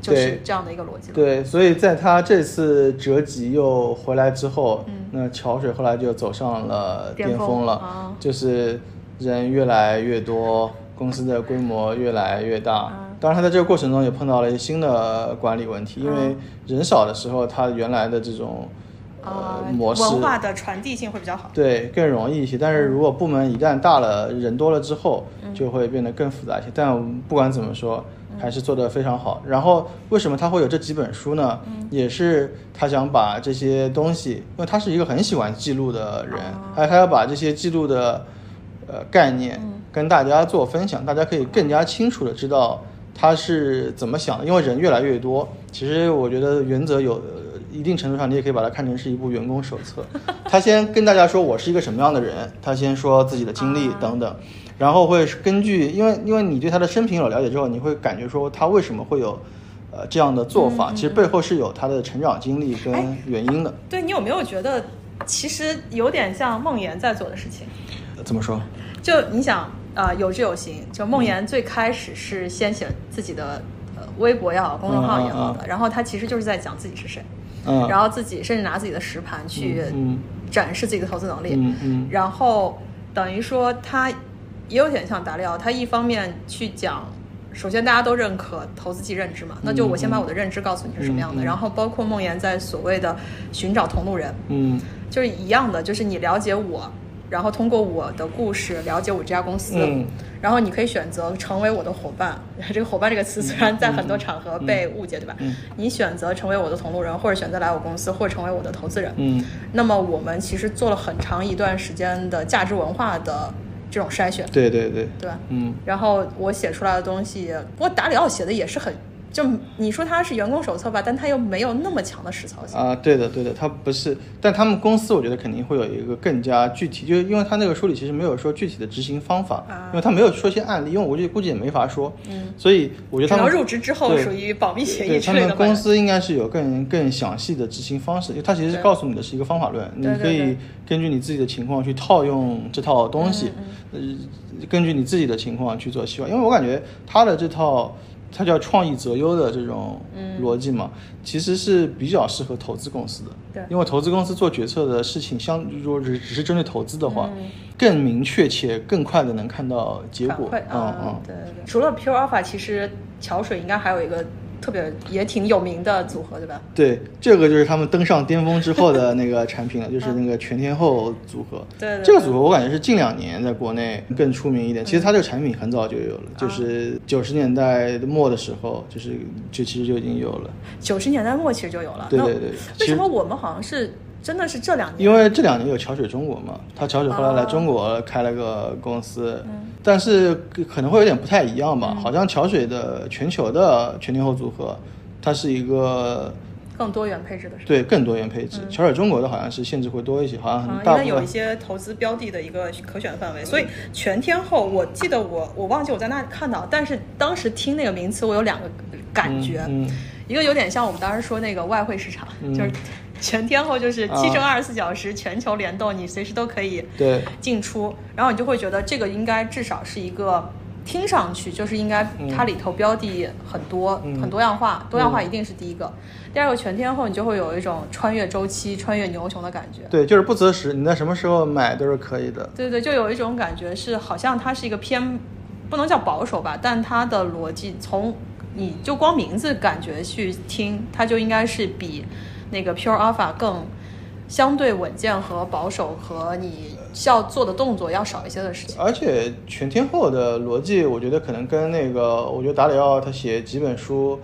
就是这样的一个逻辑。对，所以在它这次折戟又回来之后，那桥水后来就走上了巅峰了，就是人越来越多，公司的规模越来越大。当然，他在这个过程中也碰到了一些新的管理问题，因为人少的时候，他原来的这种。呃，模式文化的传递性会比较好，对，更容易一些。但是如果部门一旦大了，人多了之后，就会变得更复杂一些。但不管怎么说，还是做得非常好。然后为什么他会有这几本书呢？也是他想把这些东西，因为他是一个很喜欢记录的人，还有他要把这些记录的呃概念跟大家做分享，大家可以更加清楚的知道他是怎么想的。因为人越来越多，其实我觉得原则有。一定程度上，你也可以把它看成是一部员工手册。他先跟大家说我是一个什么样的人，他先说自己的经历等等，然后会根据，因为因为你对他的生平有了解之后，你会感觉说他为什么会有，呃这样的做法，其实背后是有他的成长经历跟原因的。对你有没有觉得，其实有点像梦岩在做的事情？怎么说？就你想，呃，有志有行。就梦岩最开始是先写自己的呃微博也好，公众号也好的，然后他其实就是在讲自己是谁。然后自己甚至拿自己的实盘去展示自己的投资能力，然后等于说他也有点像达利奥，他一方面去讲，首先大家都认可投资即认知嘛，那就我先把我的认知告诉你是什么样的，然后包括梦岩在所谓的寻找同路人，嗯，就是一样的，就是你了解我然后通过我的故事了解我这家公司，然后你可以选择成为我的伙伴。这个“伙伴”这个词虽然在很多场合被误解，对吧？你选择成为我的同路人，或者选择来我公司，或者成为我的投资人。嗯，那么我们其实做了很长一段时间的价值文化的这种筛选。对对对，对吧？嗯，然后我写出来的东西，不过达里奥写的也是很。就你说它是员工手册吧，但它又没有那么强的实操性啊。对的，对的，它不是。但他们公司我觉得肯定会有一个更加具体，就是因为他那个书里其实没有说具体的执行方法，因为他没有说一些案例，因为我觉得估计也没法说。嗯。所以我觉得他们入职之后属于保密协议之类的。他们公司应该是有更更详细的执行方式，因为它其实是告诉你的是一个方法论，你可以根据你自己的情况去套用这套东西，呃，根据你自己的情况去做细化。因为我感觉他的这套。它叫创意择优的这种逻辑嘛，其实是比较适合投资公司的。对，因为投资公司做决策的事情，相如果只只是针对投资的话，更明确且更快的能看到结果。嗯嗯，对对对。除了 Pure Alpha，其实桥水应该还有一个。特别也挺有名的组合，对吧？对，这个就是他们登上巅峰之后的那个产品了，就是那个全天候组合。对，这个组合我感觉是近两年在国内更出名一点。其实它这个产品很早就有了，就是九十年代末的时候，就是就其实就已经有了。九十年代末其实就有了。对对对。为什么我们好像是？真的是这两年，因为这两年有桥水中国嘛，他桥水后来来中国开了个公司，但是可能会有点不太一样吧。好像桥水的全球的全天候组合，它是一个更多元配置的，对，更多元配置。桥水中国的好像是限制会多一些，好像因为有一些投资标的的一个可选范围，所以全天候，我记得我我忘记我在那里看到，但是当时听那个名词，我有两个感觉，一个有点像我们当时说那个外汇市场，就是。全天候就是七乘二十四小时全球联动，你随时都可以进出，然后你就会觉得这个应该至少是一个听上去就是应该它里头标的很多很多样化，多样化一定是第一个。第二个全天候你就会有一种穿越周期、穿越牛熊的感觉。对，就是不择时，你在什么时候买都是可以的。对对，就有一种感觉是好像它是一个偏不能叫保守吧，但它的逻辑从你就光名字感觉去听，它就应该是比。那个 Pure Alpha 更相对稳健和保守，和你需要做的动作要少一些的事情。而且全天候的逻辑，我觉得可能跟那个，我觉得达里奥他写几本书，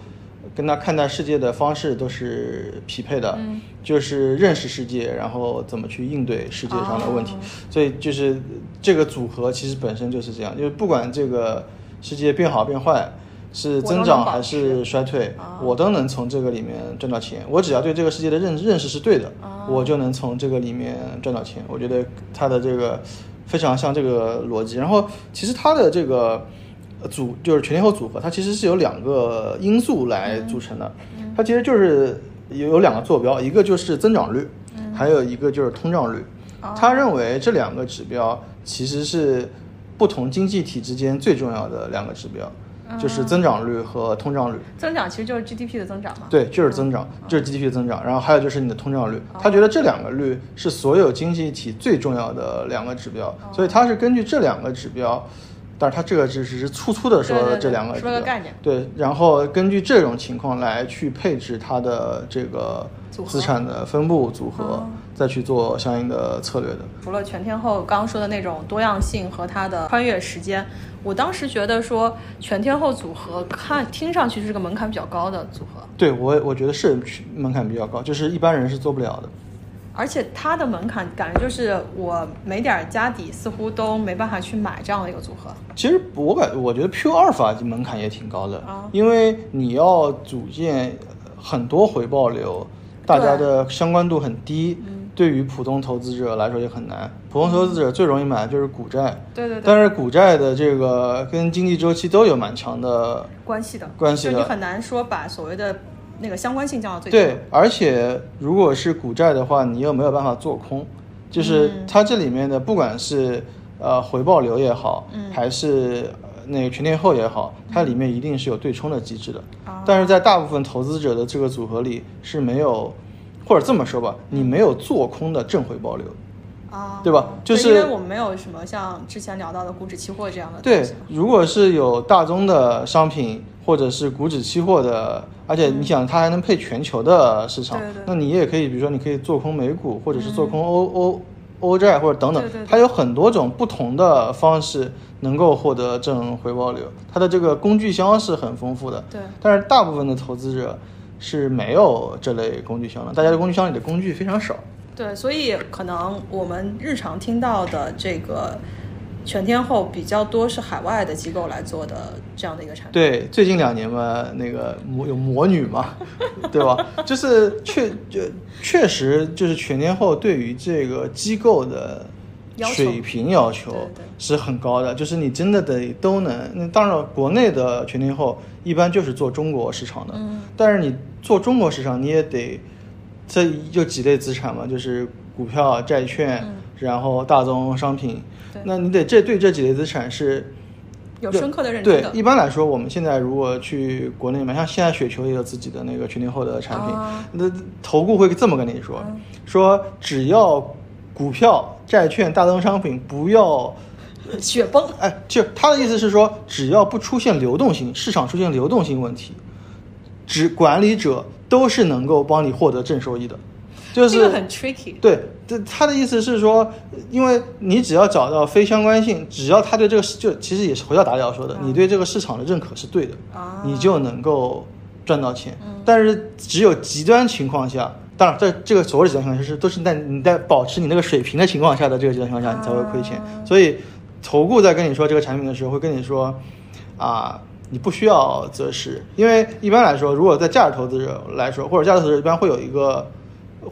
跟他看待世界的方式都是匹配的。嗯，就是认识世界，然后怎么去应对世界上的问题。所以就是这个组合其实本身就是这样，就是不管这个世界变好变坏。是增长还是衰退，我都能从这个里面赚到钱。我只要对这个世界的认认识是对的，我就能从这个里面赚到钱。我觉得它的这个非常像这个逻辑。然后其实它的这个组就是全天候组合，它其实是有两个因素来组成的。它其实就是有有两个坐标，一个就是增长率，还有一个就是通胀率。他认为这两个指标其实是不同经济体之间最重要的两个指标。就是增长率和通胀率，增长其实就是 GDP 的增长嘛。对，就是增长，就是 GDP 的增长。然后还有就是你的通胀率，他觉得这两个率是所有经济体最重要的两个指标，所以他是根据这两个指标，但是他这个只是粗粗的说这两个说个概念。对，然后根据这种情况来去配置它的这个资产的分布组合。再去做相应的策略的。除了全天候刚刚说的那种多样性和它的穿越时间，我当时觉得说全天候组合看听上去是个门槛比较高的组合。对我我觉得是门槛比较高，就是一般人是做不了的。而且它的门槛感觉就是我没点家底似乎都没办法去买这样的一个组合。其实我感我觉得 Pure 阿尔法门槛也挺高的，因为你要组建很多回报流，大家的相关度很低。对于普通投资者来说也很难。普通投资者最容易买的就是股债，对对对。但是股债的这个跟经济周期都有蛮强的关系的，关系的。你很难说把所谓的那个相关性降到最低。对，而且如果是股债的话，你又没有办法做空，就是它这里面的不管是呃回报流也好，还是那个全天候也好，它里面一定是有对冲的机制的。但是在大部分投资者的这个组合里是没有。或者这么说吧，你没有做空的正回报流，啊，对吧？就是因为我们没有什么像之前聊到的股指期货这样的。对，如果是有大宗的商品或者是股指期货的，而且你想它还能配全球的市场，那你也可以，比如说你可以做空美股，或者是做空欧欧欧债或者等等，它有很多种不同的方式能够获得正回报流。它的这个工具箱是很丰富的，对。但是大部分的投资者是没有这类工具箱的，大家的工具箱里的工具非常少。对，所以可能我们日常听到的这个。全天候比较多是海外的机构来做的这样的一个产品。对，最近两年嘛，那个魔有魔女嘛，对吧？就是确就确实就是全天候对于这个机构的水平要求是很高的，就是你真的得都能。那当然，国内的全天候一般就是做中国市场的，但是你做中国市场，你也得这就几类资产嘛，就是股票、债券，然后大宗商品。那你得这对这几类资产是有深刻的认知的。对，一般来说，我们现在如果去国内买，像现在雪球也有自己的那个全天候的产品，那投顾会这么跟你说：说只要股票、债券、大宗商品不要雪崩，哎，就他的意思是说，只要不出现流动性，市场出现流动性问题，只管理者都是能够帮你获得正收益的。就是很 tricky。对，这他的意思是说，因为你只要找到非相关性，只要他对这个市，就其实也是回到达里奥说的，你对这个市场的认可是对的，你就能够赚到钱。但是只有极端情况下，当然在这个所谓的极端情况下是都是在你在保持你那个水平的情况下的这个极端情况下，你才会亏钱。所以投顾在跟你说这个产品的时候，会跟你说啊，你不需要择时，因为一般来说，如果在价值投资者来说，或者价值投资 者一般会有一个。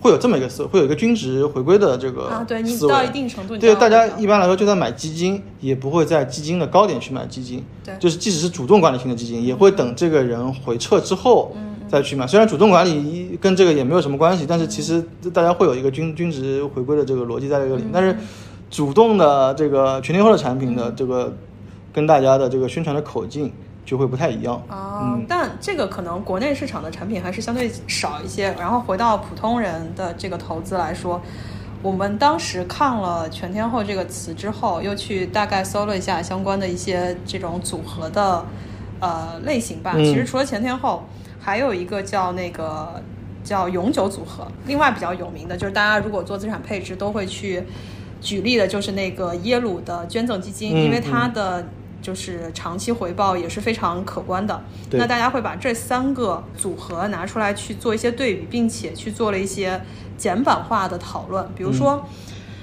会有这么一个思，会有一个均值回归的这个啊，对你到一定程度，对大家一般来说就算买基金，也不会在基金的高点去买基金，对，就是即使是主动管理型的基金，也会等这个人回撤之后再去买。虽然主动管理跟这个也没有什么关系，但是其实大家会有一个均均值回归的这个逻辑在这个里。但是主动的这个全天候的产品的这个跟大家的这个宣传的口径。就会不太一样啊，但这个可能国内市场的产品还是相对少一些。然后回到普通人的这个投资来说，我们当时看了“全天候”这个词之后，又去大概搜了一下相关的一些这种组合的呃类型吧。其实除了全天候，还有一个叫那个叫永久组合。另外比较有名的就是大家如果做资产配置都会去举例的，就是那个耶鲁的捐赠基金，因为它的。就是长期回报也是非常可观的。那大家会把这三个组合拿出来去做一些对比，并且去做了一些简版化的讨论。比如说，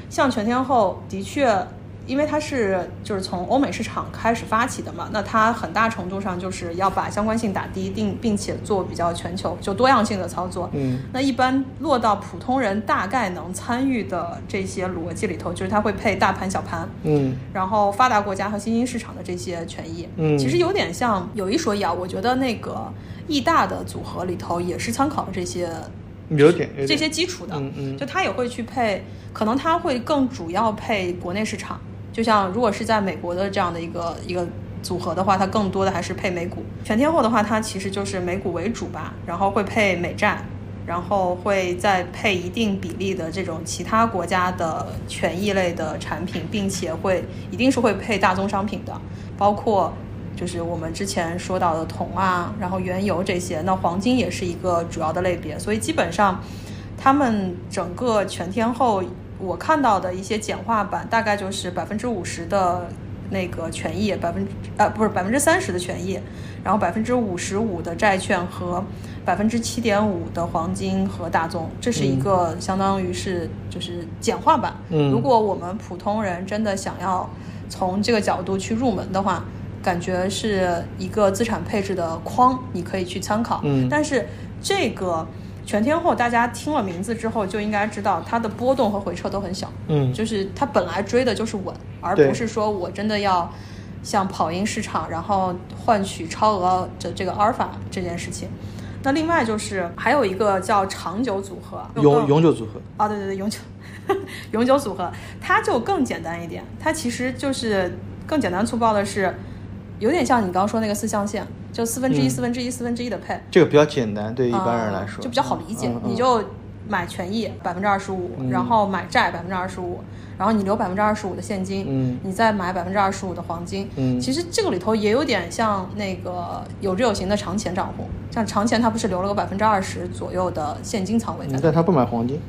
像全天候，的确。因为它是就是从欧美市场开始发起的嘛，那它很大程度上就是要把相关性打低，并并且做比较全球就多样性的操作。嗯，那一般落到普通人大概能参与的这些逻辑里头，就是它会配大盘、小盘，嗯，然后发达国家和新兴市场的这些权益。嗯，其实有点像有一说一啊，我觉得那个易大的组合里头也是参考了这些。有点这些基础的，嗯嗯，就它也会去配，可能它会更主要配国内市场。就像如果是在美国的这样的一个一个组合的话，它更多的还是配美股。全天候的话，它其实就是美股为主吧，然后会配美债，然后会再配一定比例的这种其他国家的权益类的产品，并且会一定是会配大宗商品的，包括就是我们之前说到的铜啊，然后原油这些，那黄金也是一个主要的类别。所以基本上，他们整个全天候。我看到的一些简化版，大概就是百分之五十的那个权益，百分之呃不是百分之三十的权益，然后百分之五十五的债券和百分之七点五的黄金和大宗，这是一个相当于是就是简化版。嗯，如果我们普通人真的想要从这个角度去入门的话，感觉是一个资产配置的框，你可以去参考。嗯，但是这个。全天候，大家听了名字之后就应该知道它的波动和回撤都很小。嗯，就是它本来追的就是稳，而不是说我真的要像跑赢市场，然后换取超额的这个阿尔法这件事情。那另外就是还有一个叫长久组合，永永久组合。啊，对对对，永久。永久组合，它就更简单一点，它其实就是更简单粗暴的是，有点像你刚刚说那个四象限。就四分之一、四分之一、四分之一的配，这个比较简单，对于一般人来说就比较好理解。你就买权益百分之二十五，然后买债百分之二十五，然后你留百分之二十五的现金，嗯，你再买百分之二十五的黄金，嗯，其实这个里头也有点像那个有志有行的长钱账户，像长钱他不是留了个百分之二十左右的现金仓位在，但他不买黄金。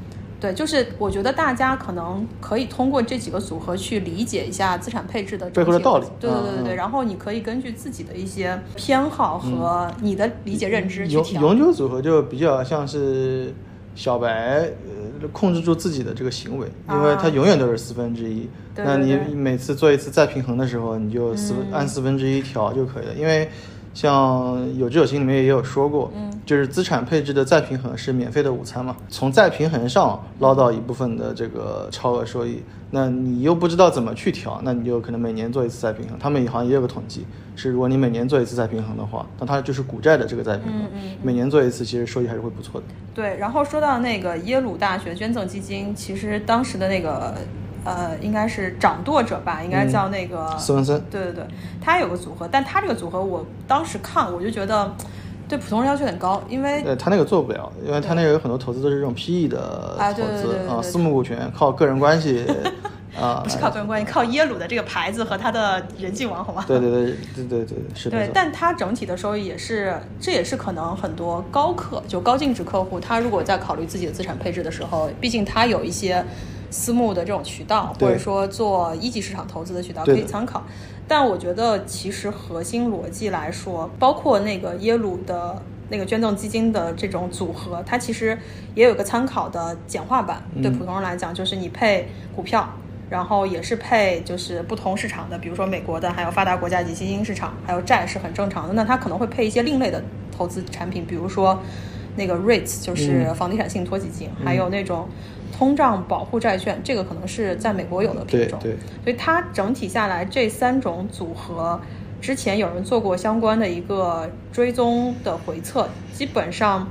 对，就是我觉得大家可能可以通过这几个组合去理解一下资产配置的背后的道理。对对对对对，然后你可以根据自己的一些偏好和你的理解认知去调。永久组合就比较像是小白，呃，控制住自己的这个行为，因为它永远都是四分之一。那你每次做一次再平衡的时候，你就四按四分之一调就可以了，因为。像有志有行里面也有说过，嗯，就是资产配置的再平衡是免费的午餐嘛，从再平衡上捞到一部分的这个超额收益，那你又不知道怎么去调，那你就可能每年做一次再平衡。他们银行也有个统计，是如果你每年做一次再平衡的话，那它就是股债的这个再平衡，每年做一次，其实收益还是会不错的。对，然后说到那个耶鲁大学捐赠基金，其实当时的那个。呃，应该是掌舵者吧，应该叫那个斯文森。对对对，他有个组合，但他这个组合，我当时看我就觉得对普通人要求很高，因为呃，他那个做不了，因为他那个有很多投资都是这种 PE 的投资啊，私募股权靠个人关系 啊，不是靠个人关系，靠耶鲁的这个牌子和他的人际网，好吗？对对对对对对，是的。对，但他整体的收益也是，这也是可能很多高客就高净值客户，他如果在考虑自己的资产配置的时候，毕竟他有一些。私募的这种渠道，或者说做一级市场投资的渠道可以参考，但我觉得其实核心逻辑来说，包括那个耶鲁的那个捐赠基金的这种组合，它其实也有个参考的简化版。对普通人来讲，就是你配股票，然后也是配就是不同市场的，比如说美国的，还有发达国家及新兴市场，还有债是很正常的。那它可能会配一些另类的投资产品，比如说那个 REITs，就是房地产信托基金，还有那种。通胀保护债券，这个可能是在美国有的品种，对，所以它整体下来这三种组合，之前有人做过相关的一个追踪的回测，基本上，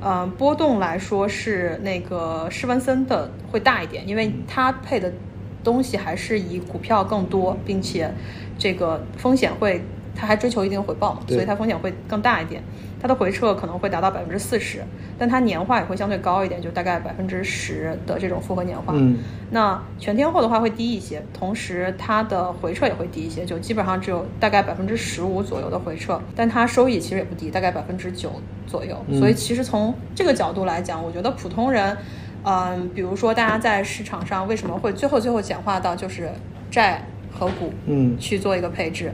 呃，波动来说是那个施文森的会大一点，因为它配的东西还是以股票更多，并且这个风险会，它还追求一定回报嘛，所以它风险会更大一点。它的回撤可能会达到百分之四十，但它年化也会相对高一点，就大概百分之十的这种复合年化。嗯，那全天候的话会低一些，同时它的回撤也会低一些，就基本上只有大概百分之十五左右的回撤，但它收益其实也不低，大概百分之九左右。所以其实从这个角度来讲，我觉得普通人，嗯，比如说大家在市场上为什么会最后最后简化到就是债和股，嗯，去做一个配置。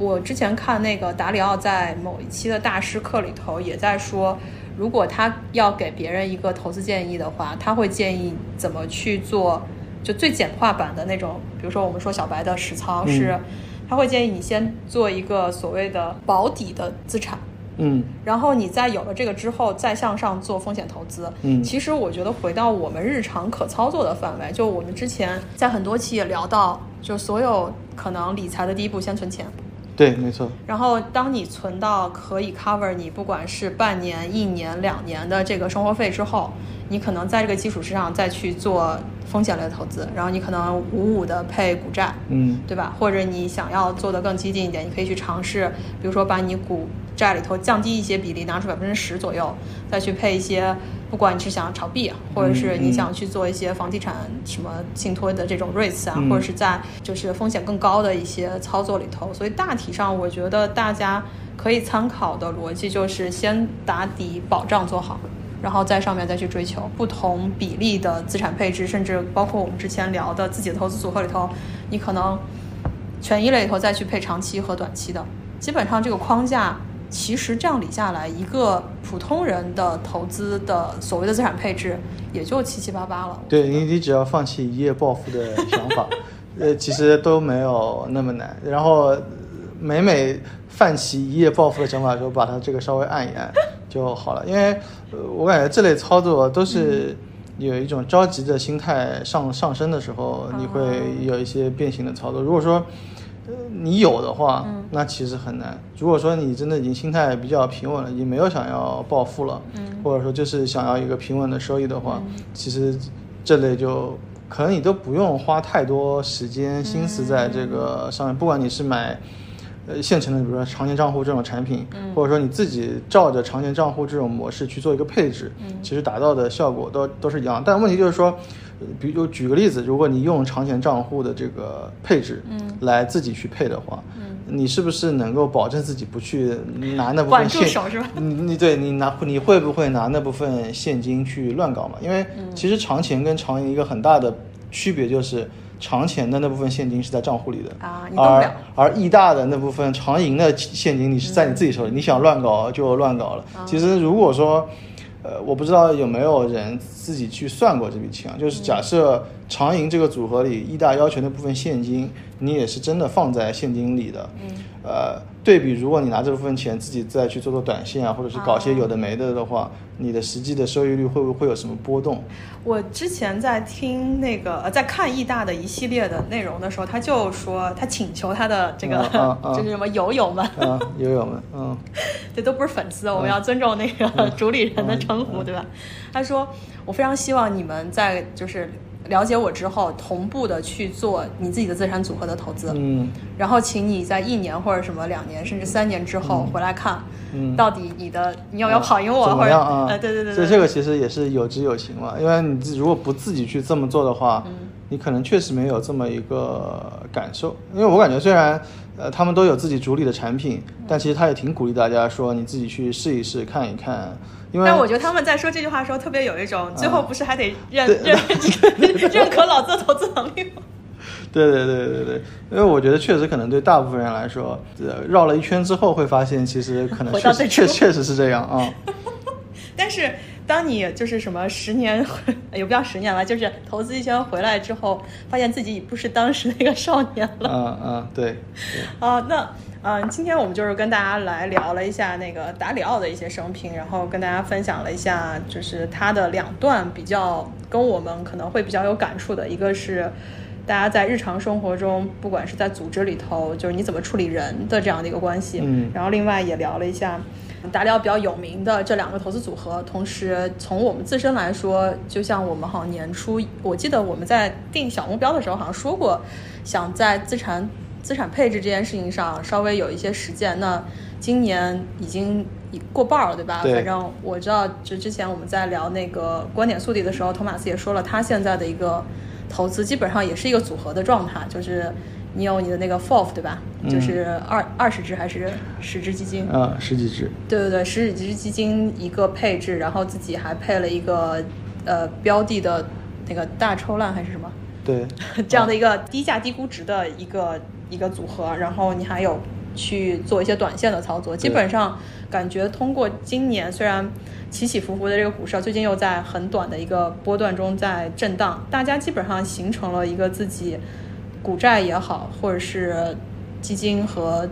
我之前看那个达里奥在某一期的大师课里头也在说，如果他要给别人一个投资建议的话，他会建议怎么去做，就最简化版的那种。比如说我们说小白的实操是，他会建议你先做一个所谓的保底的资产，嗯，然后你在有了这个之后再向上做风险投资。嗯，其实我觉得回到我们日常可操作的范围，就我们之前在很多期也聊到，就所有可能理财的第一步先存钱。对，没错。然后，当你存到可以 cover 你不管是半年、一年、两年的这个生活费之后，你可能在这个基础之上再去做风险类的投资。然后，你可能五五的配股债，嗯，对吧？或者你想要做的更激进一点，你可以去尝试，比如说把你股债里头降低一些比例，拿出百分之十左右，再去配一些。不管你是想炒币，或者是你想去做一些房地产什么信托的这种 REITs 啊，或者是在就是风险更高的一些操作里头，所以大体上我觉得大家可以参考的逻辑就是先打底保障做好，然后在上面再去追求不同比例的资产配置，甚至包括我们之前聊的自己的投资组合里头，你可能权益类里头再去配长期和短期的，基本上这个框架。其实这样理下来，一个普通人的投资的所谓的资产配置也就七七八八了。对你，你只要放弃一夜暴富的想法，呃，其实都没有那么难。然后每每泛起一夜暴富的想法的时候，把它这个稍微按一按就好了。因为我感觉这类操作都是有一种着急的心态上上升的时候，你会有一些变形的操作。如果说你有的话，那其实很难。如果说你真的已经心态比较平稳了，已经没有想要暴富了，或者说就是想要一个平稳的收益的话，其实这类就可能你都不用花太多时间心思在这个上面。不管你是买呃现成的，比如说长年账户这种产品，或者说你自己照着长年账户这种模式去做一个配置，其实达到的效果都都是一样。但问题就是说。比如举个例子，如果你用长钱账户的这个配置，嗯，来自己去配的话，嗯，你是不是能够保证自己不去拿那部分现？手是吧？你你对你拿你会不会拿那部分现金去乱搞嘛？因为其实长钱跟长银一个很大的区别就是。长钱的那部分现金是在账户里的。啊，而而易大的那部分长银的现金，你是在你自己手里，你想乱搞就乱搞了。其实如果说，呃，我不知道有没有人自己去算过这笔钱啊，就是假设长银这个组合里，易大要求那部分现金，你也是真的放在现金里的，呃。对比，如果你拿这部分钱自己再去做做短线啊，或者是搞些有的没的的话，你的实际的收益率会不会有什么波动？我之前在听那个呃，在看易大的一系列的内容的时候，他就说他请求他的这个 就是什么友友们，友友们，嗯，这都不是粉丝，我们要尊重那个 主理人的称呼，对吧？他说我非常希望你们在就是。了解我之后，同步的去做你自己的资产组合的投资，嗯，然后请你在一年或者什么两年甚至三年之后回来看，嗯，到底你的你要不要跑赢我，或者啊，对对对，所以这个其实也是有知有情嘛，因为你如果不自己去这么做的话，你可能确实没有这么一个感受，因为我感觉虽然呃他们都有自己主理的产品，但其实他也挺鼓励大家说你自己去试一试看一看。但我觉得他们在说这句话的时候，特别有一种最后不是还得认认认可老子的投资能力吗？对对对对对，因为我觉得确实可能对大部分人来说，绕了一圈之后会发现，其实可能确实确确实是这样啊。但是当你就是什么十年也不要十年了，就是投资一圈回来之后，发现自己已不是当时那个少年了。嗯嗯，对。啊，那。嗯，今天我们就是跟大家来聊了一下那个达里奥的一些生平，然后跟大家分享了一下，就是他的两段比较跟我们可能会比较有感触的，一个是大家在日常生活中，不管是在组织里头，就是你怎么处理人的这样的一个关系，嗯，然后另外也聊了一下达里奥比较有名的这两个投资组合，同时从我们自身来说，就像我们好像年初，我记得我们在定小目标的时候好像说过，想在资产。资产配置这件事情上稍微有一些实践，那今年已经过半了，对吧？对。反正我知道，就之前我们在聊那个观点速递的时候，托马斯也说了，他现在的一个投资基本上也是一个组合的状态，就是你有你的那个 FOF，对吧？就是二二十只还是十只基金？啊，十几只。对对对，十几只基金一个配置，然后自己还配了一个呃标的的那个大抽烂还是什么？对。这样的一个低价低估值的一个。一个组合，然后你还有去做一些短线的操作，基本上感觉通过今年虽然起起伏伏的这个股市，最近又在很短的一个波段中在震荡，大家基本上形成了一个自己股债也好，或者是基金和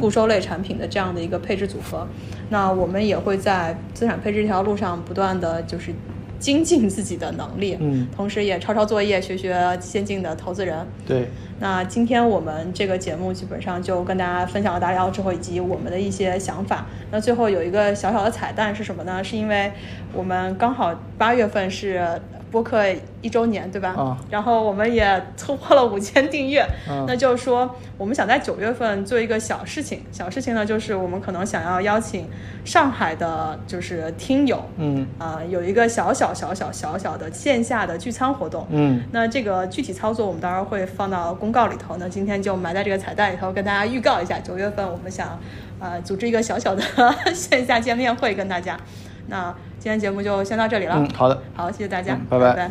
固收类产品的这样的一个配置组合。那我们也会在资产配置这条路上不断的就是精进自己的能力，嗯，同时也抄抄作业，学学先进的投资人，对。那今天我们这个节目基本上就跟大家分享了大聊之后，以及我们的一些想法。那最后有一个小小的彩蛋是什么呢？是因为我们刚好八月份是。播客一周年，对吧？啊，然后我们也突破了五千订阅，那就是说，我们想在九月份做一个小事情。小事情呢，就是我们可能想要邀请上海的，就是听友，嗯，啊，有一个小小小小小小的线下的聚餐活动，嗯，那这个具体操作我们到时候会放到公告里头。那今天就埋在这个彩蛋里头，跟大家预告一下，九月份我们想，呃，组织一个小小的 线下见面会，跟大家。那今天节目就先到这里了。嗯，好的，好，谢谢大家，拜拜。